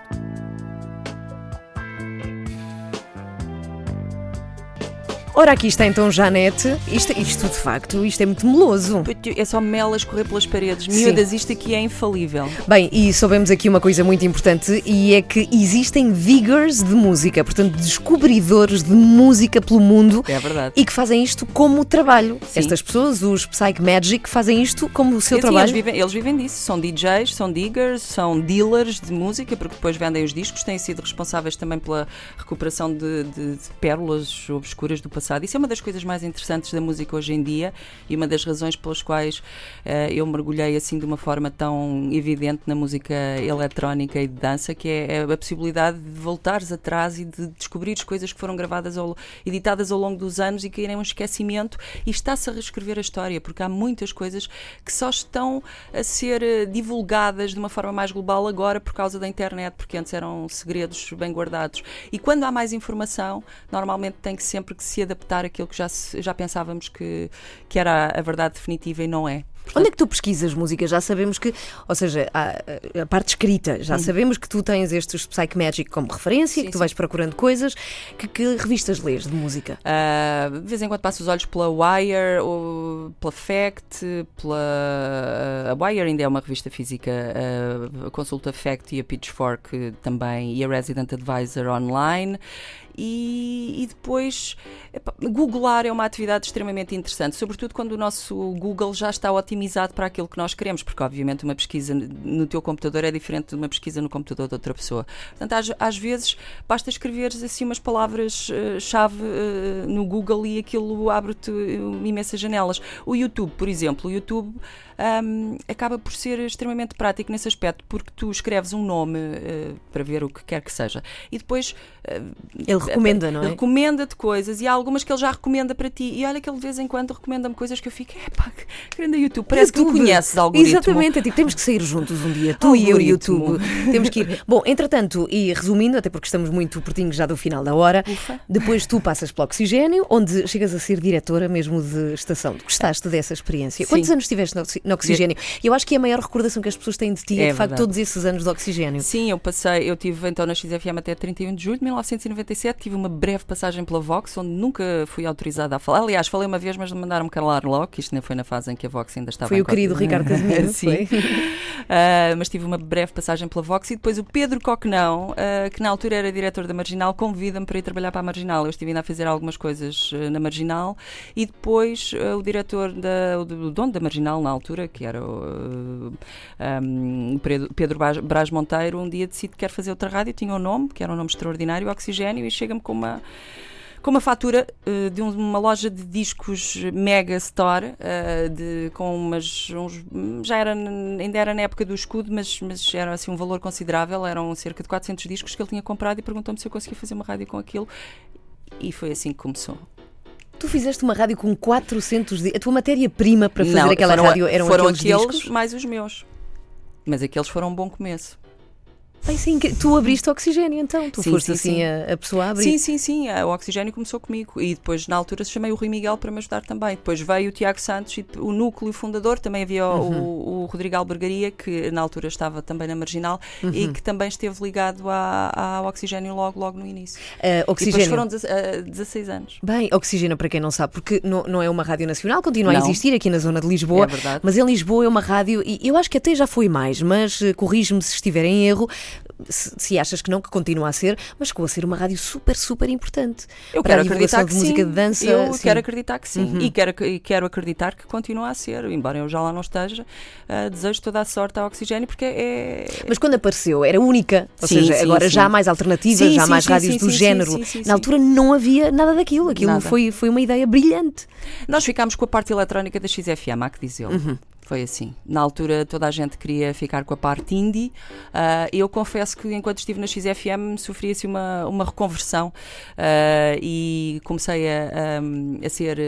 Ora, aqui está então Janete. Isto, isto de facto, isto é muito meloso. É só mel a escorrer pelas paredes. Miúdas, isto aqui é infalível. Bem, e soubemos aqui uma coisa muito importante e é que existem vigors de música, portanto, descobridores de música pelo mundo. É verdade. E que fazem isto como trabalho. Sim. Estas pessoas, os Psych Magic, fazem isto como o seu sim, trabalho. Eles vivem, eles vivem disso. São DJs, são diggers, são dealers de música, porque depois vendem os discos. Têm sido responsáveis também pela recuperação de, de, de pérolas obscuras do passado passado. Isso é uma das coisas mais interessantes da música hoje em dia e uma das razões pelas quais uh, eu mergulhei assim de uma forma tão evidente na música eletrónica e de dança, que é a possibilidade de voltares atrás e de descobrires coisas que foram gravadas ou editadas ao longo dos anos e caírem um esquecimento e está-se a reescrever a história, porque há muitas coisas que só estão a ser eh, divulgadas de uma forma mais global agora por causa da internet, porque antes eram segredos bem guardados. E quando há mais informação, normalmente tem que sempre que se adaptar àquilo que já, já pensávamos que, que era a verdade definitiva e não é. Portanto, Onde é que tu pesquisas música? Já sabemos que, ou seja, a, a parte escrita, já hum. sabemos que tu tens estes Psych Magic como referência, sim, que tu sim. vais procurando coisas. Que, que, revistas lês de música? Uh, de vez em quando passo os olhos pela Wire, ou pela Fact, pela. a Wire ainda é uma revista física, a consulta Fact e a Pitchfork também, e a Resident Advisor online e, e depois googlar é uma atividade extremamente interessante, sobretudo quando o nosso Google já está otimizado para aquilo que nós queremos, porque obviamente uma pesquisa no teu computador é diferente de uma pesquisa no computador de outra pessoa. Portanto, às, às vezes basta escreveres assim umas palavras-chave uh, uh, no Google e aquilo abre-te uh, imensas janelas. O YouTube, por exemplo, o YouTube um, acaba por ser extremamente prático nesse aspecto, porque tu escreves um nome uh, para ver o que quer que seja e depois ele recomenda, não é? Recomenda-te coisas e há algumas que ele já recomenda para ti. E olha que ele de vez em quando recomenda-me coisas que eu fico, epá, que grande YouTube, parece YouTube. que tu conheces algoritmo. Exatamente, é tipo, temos que sair juntos um dia, tu e eu e o YouTube. temos que ir. Bom, entretanto, e resumindo, até porque estamos muito pertinho já do final da hora, Ufa. depois tu passas pelo Oxigênio, onde chegas a ser diretora mesmo de estação. Gostaste dessa experiência? Sim. Quantos anos estiveste no Oxigênio? Eu acho que é a maior recordação que as pessoas têm de ti é, é de facto todos esses anos de Oxigênio. Sim, eu passei, eu tive então na XFM até 31 de julho de 1997, tive uma breve passagem pela Vox, onde nunca fui autorizada a falar. Aliás, falei uma vez, mas mandaram-me calar logo, que isto ainda foi na fase em que a Vox ainda estava Foi o querido Ricardo Casimiro, Sim. Uh, mas tive uma breve passagem pela Vox e depois o Pedro Coquenão, uh, que na altura era diretor da Marginal, convida-me para ir trabalhar para a Marginal. Eu estive ainda a fazer algumas coisas uh, na Marginal e depois o diretor, da, o, dono da Marginal na altura, que era o um, Pedro Brás Monteiro, um dia decide que quer fazer outra rádio, tinha um nome, que era um nome extraordinário, Oxigênio, e chega-me com uma com uma fatura uh, de uma loja de discos Mega Store, uh, de, com umas. Uns, já era, ainda era na época do escudo, mas, mas era assim um valor considerável, eram cerca de 400 discos que ele tinha comprado e perguntou-me se eu conseguia fazer uma rádio com aquilo. E foi assim que começou. Tu fizeste uma rádio com 400 discos. A tua matéria-prima para fazer Não, aquela foram, rádio eram foram aqueles, aqueles mais os meus. Mas aqueles foram um bom começo. Ai, sim, tu abriste oxigênio então, tu sim, foste sim, assim sim. A, a, pessoa a abrir. Sim, sim, sim, o oxigênio começou comigo e depois na altura chamei o Rui Miguel para me ajudar também. Depois veio o Tiago Santos e o núcleo fundador, também havia uhum. o, o, Rodrigo Albergaria, que na altura estava também na Marginal uhum. e que também esteve ligado ao oxigênio logo, logo no início. Uh, oxigênio. E depois foram uh, 16 anos. Bem, oxigênio para quem não sabe, porque não, não é uma rádio nacional, continua não. a existir aqui na zona de Lisboa, é mas em Lisboa é uma rádio, e eu acho que até já foi mais, mas uh, corrige-me se estiver em erro, se, se, achas que não, que continua a ser, mas chegou a ser uma rádio super, super importante. Eu quero acreditar que de música sim. de dança. Eu sim. quero acreditar que sim. Uhum. E, quero, e quero acreditar que continua a ser, embora eu já lá não esteja. Uh, desejo toda a sorte ao oxigênio, porque é. Mas quando apareceu, era única. Ou sim, seja, agora já há mais alternativas, já há mais rádios do género. Na altura não havia nada daquilo. Aquilo Foi, foi uma ideia brilhante. Nós ficámos com a parte eletrónica da XFM, há que. Uhum. Foi assim. Na altura toda a gente queria ficar com a parte indie. Uh, eu confesso que enquanto estive na XFM sofri-se uma, uma reconversão uh, e comecei a, a, a ser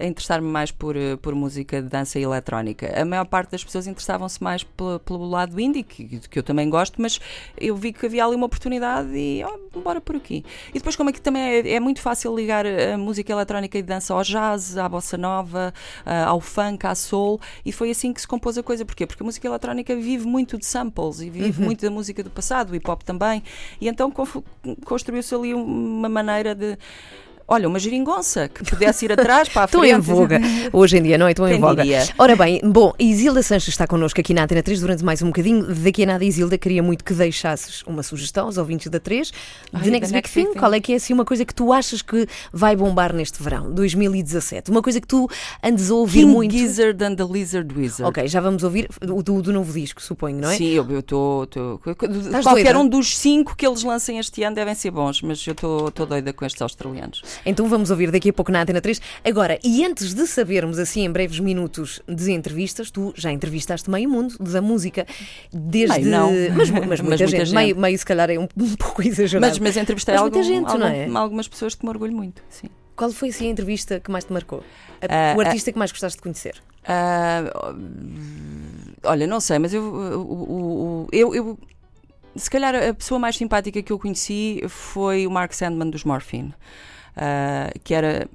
a interessar-me mais por, por música de dança eletrónica. A maior parte das pessoas interessavam-se mais pelo, pelo lado indie, que, que eu também gosto, mas eu vi que havia ali uma oportunidade e oh, bora por aqui. E depois como é que também é, é muito fácil ligar a música eletrónica e dança ao jazz, à bossa nova, uh, ao funk, à soul e foi assim que se compôs a coisa. Porquê? Porque a música eletrónica vive muito de samples e vive uhum. muito da música do passado, o hip hop também. E então construiu-se ali uma maneira de olha, uma geringonça que pudesse ir atrás para a frente. Estão em voga. Hoje em dia, não é? Estão em voga. Dia. Ora bem, bom, Isilda Sanches está connosco aqui na Antena 3 durante mais um bocadinho. Daqui a nada, Isilda, queria muito que deixasses uma sugestão aos ouvintes da 3 de Next Big Thing. Qual é que é assim uma coisa que tu achas que vai bombar neste verão, 2017? Uma coisa que tu andes a ouvir King muito. Gizzard and the Lizard Wizard. Ok, já vamos ouvir o do, do novo disco, suponho, não é? Sim, eu estou. Qualquer doida? um dos cinco que eles lancem este ano devem ser bons, mas eu estou doida com estes australianos. Então vamos ouvir daqui a pouco na Antena 3. Agora, e antes de sabermos, assim, em breves minutos de entrevistas, tu já entrevistaste meio mundo da música, desde. Meio, não. Mas, mas, muita, Mas gente. muita gente. Meio, meio, se calhar, é um, um pouco exagerado. Mas, mas entrevistei Mas algum, muita gente, algum- é? algumas pessoas que me orgulho muito, sim. Qual foi assim a entrevista que mais te marcou? A- Ah, o ah. artista que mais gostaste de conhecer? Ah, olha, não sei, mas eu, o- eu, eu- se calhar a pessoa mais simpática que eu conheci foi o Mark Sandman dos Morphine, ah, que era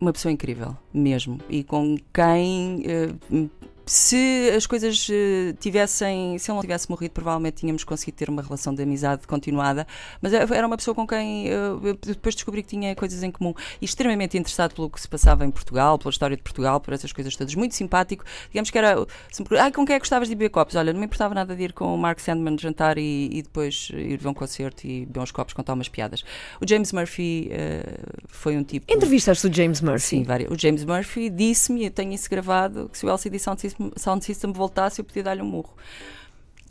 uma pessoa incrível, mesmo, e com quem eh, se as coisas eh, tivessem, se ele não tivesse morrido, provavelmente tínhamos conseguido ter uma relação de amizade continuada. Mas era uma pessoa com quem eh, eu depois descobri que tinha coisas em comum e extremamente interessado pelo que se passava em Portugal, pela história de Portugal, por essas coisas todas. Muito simpático. Digamos que era. Se me Ai, com quem é que gostavas de beber copos? Olha, não me importava nada de ir com o Mark Sandman jantar e, e depois ir ver um concerto e beber uns copos, contar umas piadas. O James Murphy eh, foi um tipo. Entrevistaste o James Murphy. Sim, várias. O James Murphy disse-me, eu tenho isso gravado, que se o LCD Sound System, Sound System voltasse, eu podia dar-lhe um murro.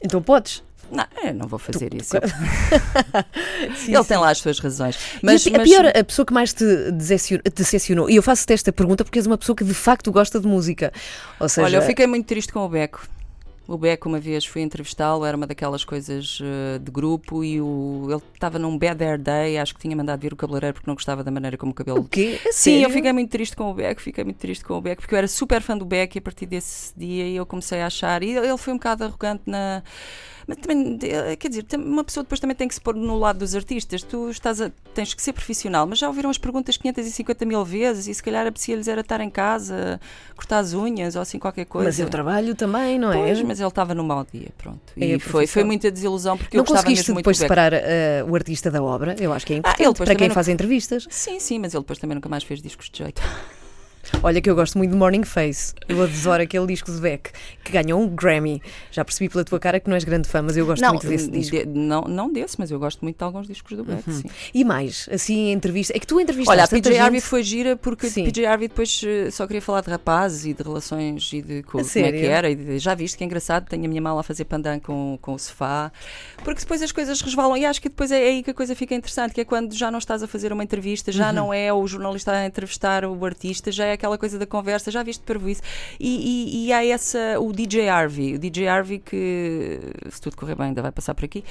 Então podes. Não, eu não vou fazer isso. Sim, Ele sim. tem lá as suas razões. Mas, Mas, a mas- pior, a pessoa que mais te decepcionou, decepcionou, e eu faço-te esta pergunta porque és uma pessoa que de facto gosta de música. Ou seja, Olha, eu fiquei muito triste com o Beco. O Beco, uma vez fui entrevistá-lo, era uma daquelas coisas eh, de grupo e o, ele estava num bad hair day, acho que tinha mandado vir o cabeleireiro porque não gostava da maneira como o cabelo o quê? Sim, eu fiquei muito triste com o Beck, fiquei muito triste com o Beck, porque eu era super fã do Beck e a partir desse dia eu comecei a achar, e ele foi um bocado arrogante na. Mas também, eh, quer dizer, uma pessoa depois também tem que se pôr no lado dos artistas. Tu estás a- tens que ser profissional, mas já ouviram as perguntas 550 mil vezes e se calhar apetecia-lhes era estar em casa, cortar as unhas ou assim qualquer coisa. Mas eu trabalho também, não é? Pois, mas ele estava no mau dia, pronto. É E foi, foi muita desilusão porque não eu gostava conseguiste mesmo depois separar eh, o artista da obra? Eu acho que é importante ele depois para quem não- faz entrevistas. Sim, sim, mas ele depois também nunca mais fez discos de jeito. Olha que eu gosto muito de Morning Face. Eu adoro aquele disco de Beck que ganhou um Grammy. Já percebi pela tua cara que não és grande fã, mas eu gosto não, muito desse disco. de- não, não desse, mas eu gosto muito de alguns discos do Beck, sim. E mais, assim, em entrevista. É que tu entrevistaste Olha, a PJ Harvey gente- foi gira porque Sim. PJ Harvey depois eh, só queria falar de rapazes e de relações e de co- como é que era. E de- já viste que é engraçado, tenho a minha mala a fazer pandan com, com o sofá, porque depois as coisas resvalam e acho que depois é aí que a coisa fica interessante, que é quando já não estás a fazer uma entrevista, Uhum. já não é o jornalista a entrevistar o artista, já é aquela coisa da conversa, já viste para isso. E, e, e há essa, o DJ Harvey, o DJ Harvey que, se tudo correr bem, ainda vai passar por aqui,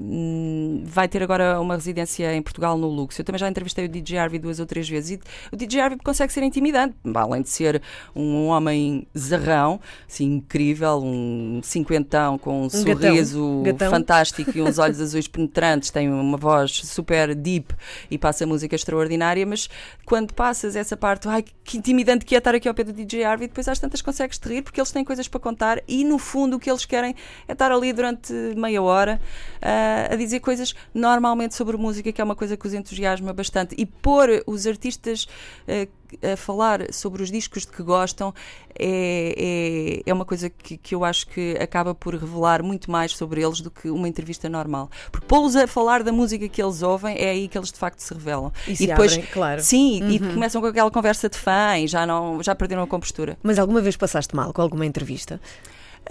hum, vai ter agora uma residência em Portugal no Lux. Eu também já entrevistei o DJ Harvey duas ou três vezes e o DJ Harvey consegue ser intimidante, além de ser um homem zarrão, assim, incrível, um cinquentão com um, gatão. sorriso Gatão. fantástico e uns olhos azuis penetrantes, tem uma voz super deep e passa música extraordinária, mas quando passas essa parte, ai que intimidante que é estar aqui ao pé do DJ Harvey, depois às tantas consegues te rir porque eles têm coisas para contar e no fundo o que eles querem é estar ali durante meia hora ah, a dizer coisas normalmente sobre música, que é uma coisa que os entusiasma bastante. E pôr os artistas ah, a falar sobre os discos de que gostam é, é, é uma coisa que, que eu acho que acaba por revelar muito mais sobre eles do que uma entrevista normal. Porque pô-los a falar da música que eles ouvem é aí que eles de facto se revelam. E se depois, abrem, claro. sim, e começam com aquela conversa de fã e já, não, já perderam a compostura. Mas alguma vez passaste mal com alguma entrevista?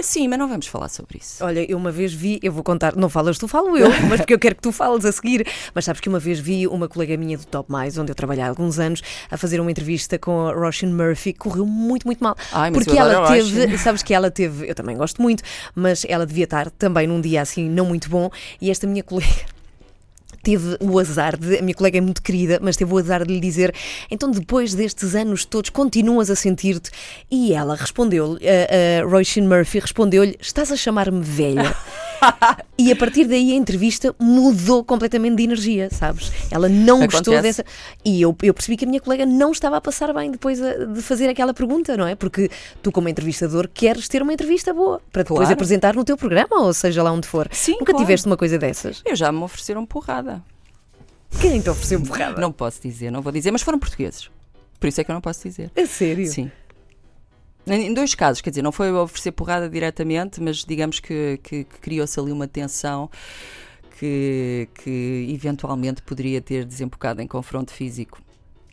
Sim, mas não vamos falar sobre isso. Olha, eu uma vez vi, eu vou contar, não falas tu, falo eu, mas porque eu quero que tu fales a seguir. Mas sabes que uma vez vi uma colega minha do Top Mais, onde eu trabalhei há alguns anos, a fazer uma entrevista com a Roshan Murphy, correu muito, muito mal. Ai, mas porque eu ela teve, Roshan. sabes que ela teve, eu também gosto muito, mas ela devia estar também num dia assim não muito bom, e esta minha colega teve o azar de, a minha colega é muito querida, mas teve o azar de lhe dizer, então depois destes anos todos continuas a sentir-te? E ela respondeu-lhe, a, a Roisin Murphy respondeu-lhe, estás a chamar-me velha? e a partir daí a entrevista mudou completamente de energia, sabes? Ela não gostou Acontece. dessa. E eu, eu percebi que a minha colega não estava a passar bem depois a- de fazer aquela pergunta, não é? Porque tu, como entrevistador, queres ter uma entrevista boa para depois Claro. apresentar no teu programa, ou seja lá onde for. Sim, Nunca claro. tiveste uma coisa dessas? Eu já me ofereceram porrada. Quem te ofereceu porrada? Não posso dizer, não vou dizer, mas foram portugueses. Por isso é que eu não posso dizer. É sério? Sim. Em dois casos, quer dizer, não foi oferecer porrada diretamente, mas digamos que, que- que criou-se ali uma tensão que, que eventualmente poderia ter desembocado em confronto físico.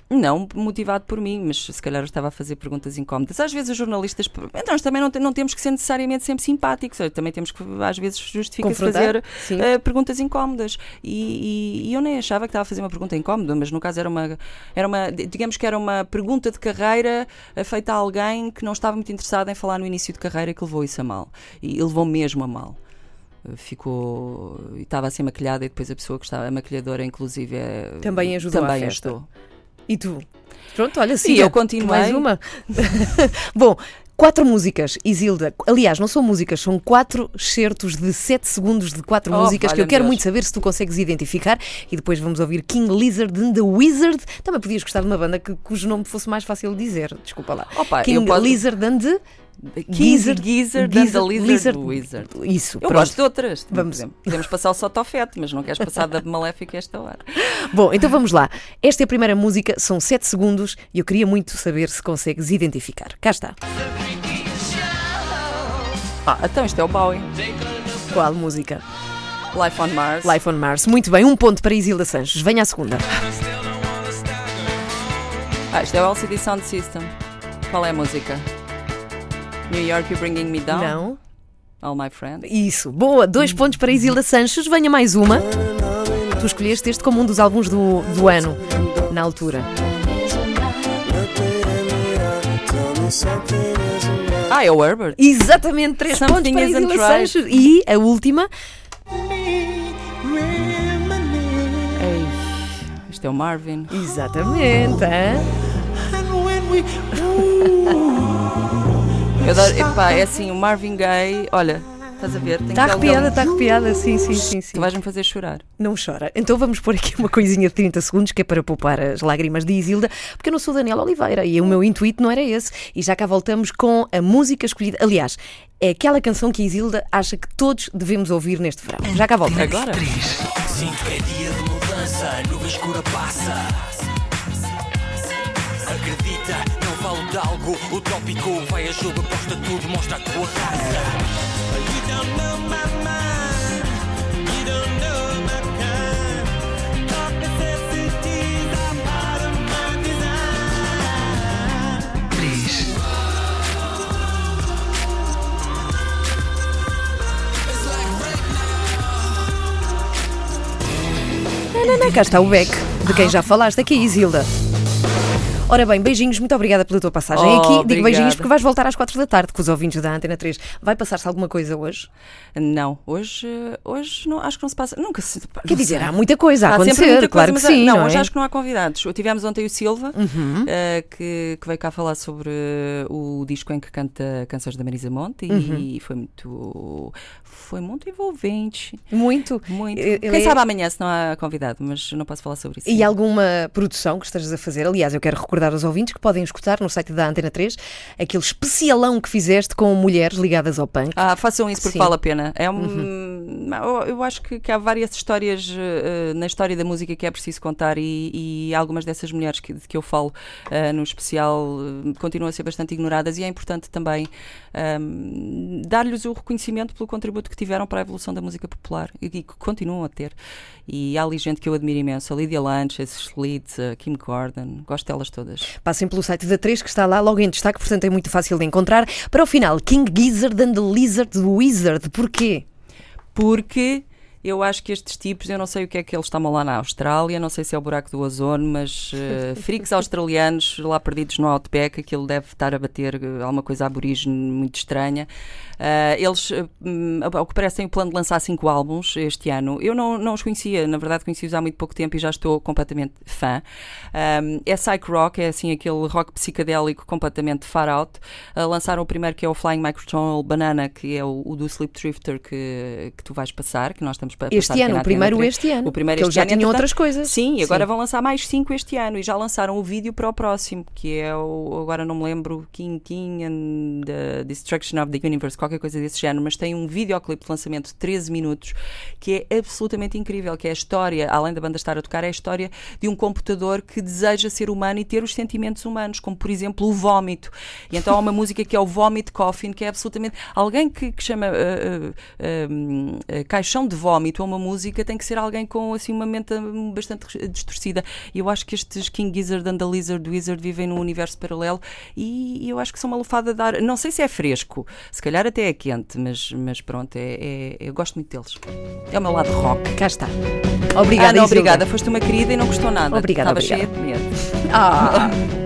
Não motivado por mim, mas se calhar eu estava a fazer perguntas incómodas. Às vezes os jornalistas. Então, nós também não, não temos que ser necessariamente sempre simpáticos, também temos que, às vezes, justifica-se Confrontar, fazer eh, perguntas incómodas. E, e- e eu nem achava que estava a fazer uma pergunta incómoda, mas no caso era uma, era uma. Digamos que era uma pergunta de carreira eh, feita a alguém que não estava muito interessado em falar no início de carreira e que levou isso a mal. E levou mesmo a mal. Eh, Ficou. e Estava assim maquilhada e depois a pessoa que estava, a maquilhadora, inclusive. eh, Também ajudou também festa. ajudou. E tu? Pronto, olha, sim. eu continuei. Mais uma. Bom, quatro músicas, Isilda. Aliás, não são músicas, são quatro certos de sete segundos de quatro Oh, músicas que eu quero Deus. muito saber se tu consegues identificar. E depois vamos ouvir King Lizard and the Wizard. Também podias gostar de uma banda que, cujo nome fosse mais fácil de dizer. Desculpa lá. Opa, King posso- Lizard and the King Gizzard- Gizzard, and Lizard, Wizard. Isso, Eu pronto. gosto de outras. Vamos. Podemos, podemos passar o Sotofete, mas não queres passar da Maléfica a esta hora. Bom, então vamos lá. Esta é a primeira música, são sete segundos e eu queria muito saber se consegues identificar. Cá está. Ah, então isto é o Bowie. Qual música? Life on Mars. Life on Mars. Muito bem, um ponto para Isilda Sanches. Venha à segunda. Ah, isto é o LCD Sound System. Qual é a música? New York, You Bringing Me Down? Não. All My Friends. Isso, boa, dois pontos para Isilda Sanches, venha mais uma. Tu escolheste este como um dos álbuns do, do ano, na altura. Ah, é o Herbert. Exatamente, três pontos Something para isn't Isilda right. Sanches. E a última, Ei, isto é o Marvin. exatamente, hã? Eu adoro, epá, é assim, o Marvin Gaye, olha, estás a ver? Está arrepiada, está arrepiada, sim, sim, sim, sim. Tu vais-me fazer chorar. Não chora. Então vamos pôr aqui uma coisinha de 30 segundos que é para poupar as lágrimas de Isilda, porque eu não sou Daniela Oliveira e o meu intuito não era esse. E já cá voltamos com a música escolhida. Aliás, é aquela canção que a Isilda acha que todos devemos ouvir neste verão. Já cá voltamos. Agora? Sinto que é dia de mudança, a nuvem escura passa. Algo. O tópico vai a jogo, aposta tudo, mostra a tua raça. You don't know my mind, you don't know cá está o Beck, de quem já falaste aqui, Isilda. Ora bem, beijinhos, muito obrigada pela tua passagem Oh, aqui. Digo obrigada. beijinhos porque vais voltar às 4 da tarde com os ouvintes da Antena 3. Vai passar-se alguma coisa hoje? Não, hoje, hoje não, acho que não se passa. Nunca se. Quer dizer, há muita coisa a Há acontecer, sempre muita claro coisa, que mas sim. não, Não, hoje é? acho que não há convidados. Tivemos ontem o Silva, Uhum. eh, que, que veio cá falar sobre eh, o disco em que canta canções da Marisa Monte Uhum. e foi muito foi muito envolvente. Muito. Muito. Quem é- sabe amanhã se não há convidado, mas não posso falar sobre isso. E alguma produção que estejas a fazer? Aliás, eu quero recordar aos ouvintes que podem escutar no site da Antena 3 aquele especialão que fizeste com mulheres ligadas ao punk. Ah, façam isso porque Sim. Uhum. vale a pena. É um, eu, eu acho que, que há várias histórias eh, na história da música que é preciso contar e, e algumas dessas mulheres que, de que eu falo eh, no especial eh, continuam a ser bastante ignoradas e é importante também ahm, dar-lhes o reconhecimento pelo contributo que tiveram para a evolução da música popular e, que continuam a ter. E há ali gente que eu admiro imenso, a Lydia Lunch, a Slits, a Kim Gordon, gosto delas todas. Passem pelo site da 3 que está lá logo em destaque, portanto é muito fácil de encontrar. Para o final, King Gizzard and the Lizard Wizard. Porquê? porque eu acho que estes tipos, eu não sei o que é que eles estavam lá na Austrália, não sei se é o buraco do ozono, mas uh, freaks australianos lá perdidos no Outback, aquilo deve estar a bater eh, alguma coisa aborígene muito estranha. Uh, eles, hum, ao que parece, têm o plano de lançar cinco álbuns este ano. Eu não, não os conhecia, na verdade conheci-os há muito pouco tempo e já estou completamente fã. Um, é psych rock, é assim aquele rock psicadélico completamente far out. Uh, lançaram o primeiro que é o Flying Microtonal Banana, que é o, o do Sleep Drifter que, que tu vais passar, que nós estamos para Este ano, o primeiro este 3. ano. O primeiro este já ano, tinham outras coisas. Sim, e agora Sim. vão lançar mais cinco este ano e já lançaram o vídeo para o próximo, que é o, agora não me lembro, King King and the Destruction of the Universe, qualquer coisa desse género, mas tem um videoclipe de lançamento de 13 minutos que é absolutamente incrível, que é a história, além da banda estar a tocar, é a história de um computador que deseja ser humano e ter os sentimentos humanos, como por exemplo o vómito. E então há uma música que é o Vomit Coffin, que é absolutamente alguém que, que chama uh, uh, uh, caixão de vómito entuba uma música tem que ser alguém com assim uma mente hum, bastante distorcida. E eu acho que estes King Gizzard and the Lizard Wizard vivem num universo paralelo e, eu acho que são uma lufada de ar. Não sei se é fresco, se calhar até é quente, mas, mas pronto, é, é- eu gosto muito deles. É o meu lado rock. Cá está. Obrigada, obrigada. Foste uma querida e não custou nada. Obrigada, Estava obrigada. cheia de medo. Ah.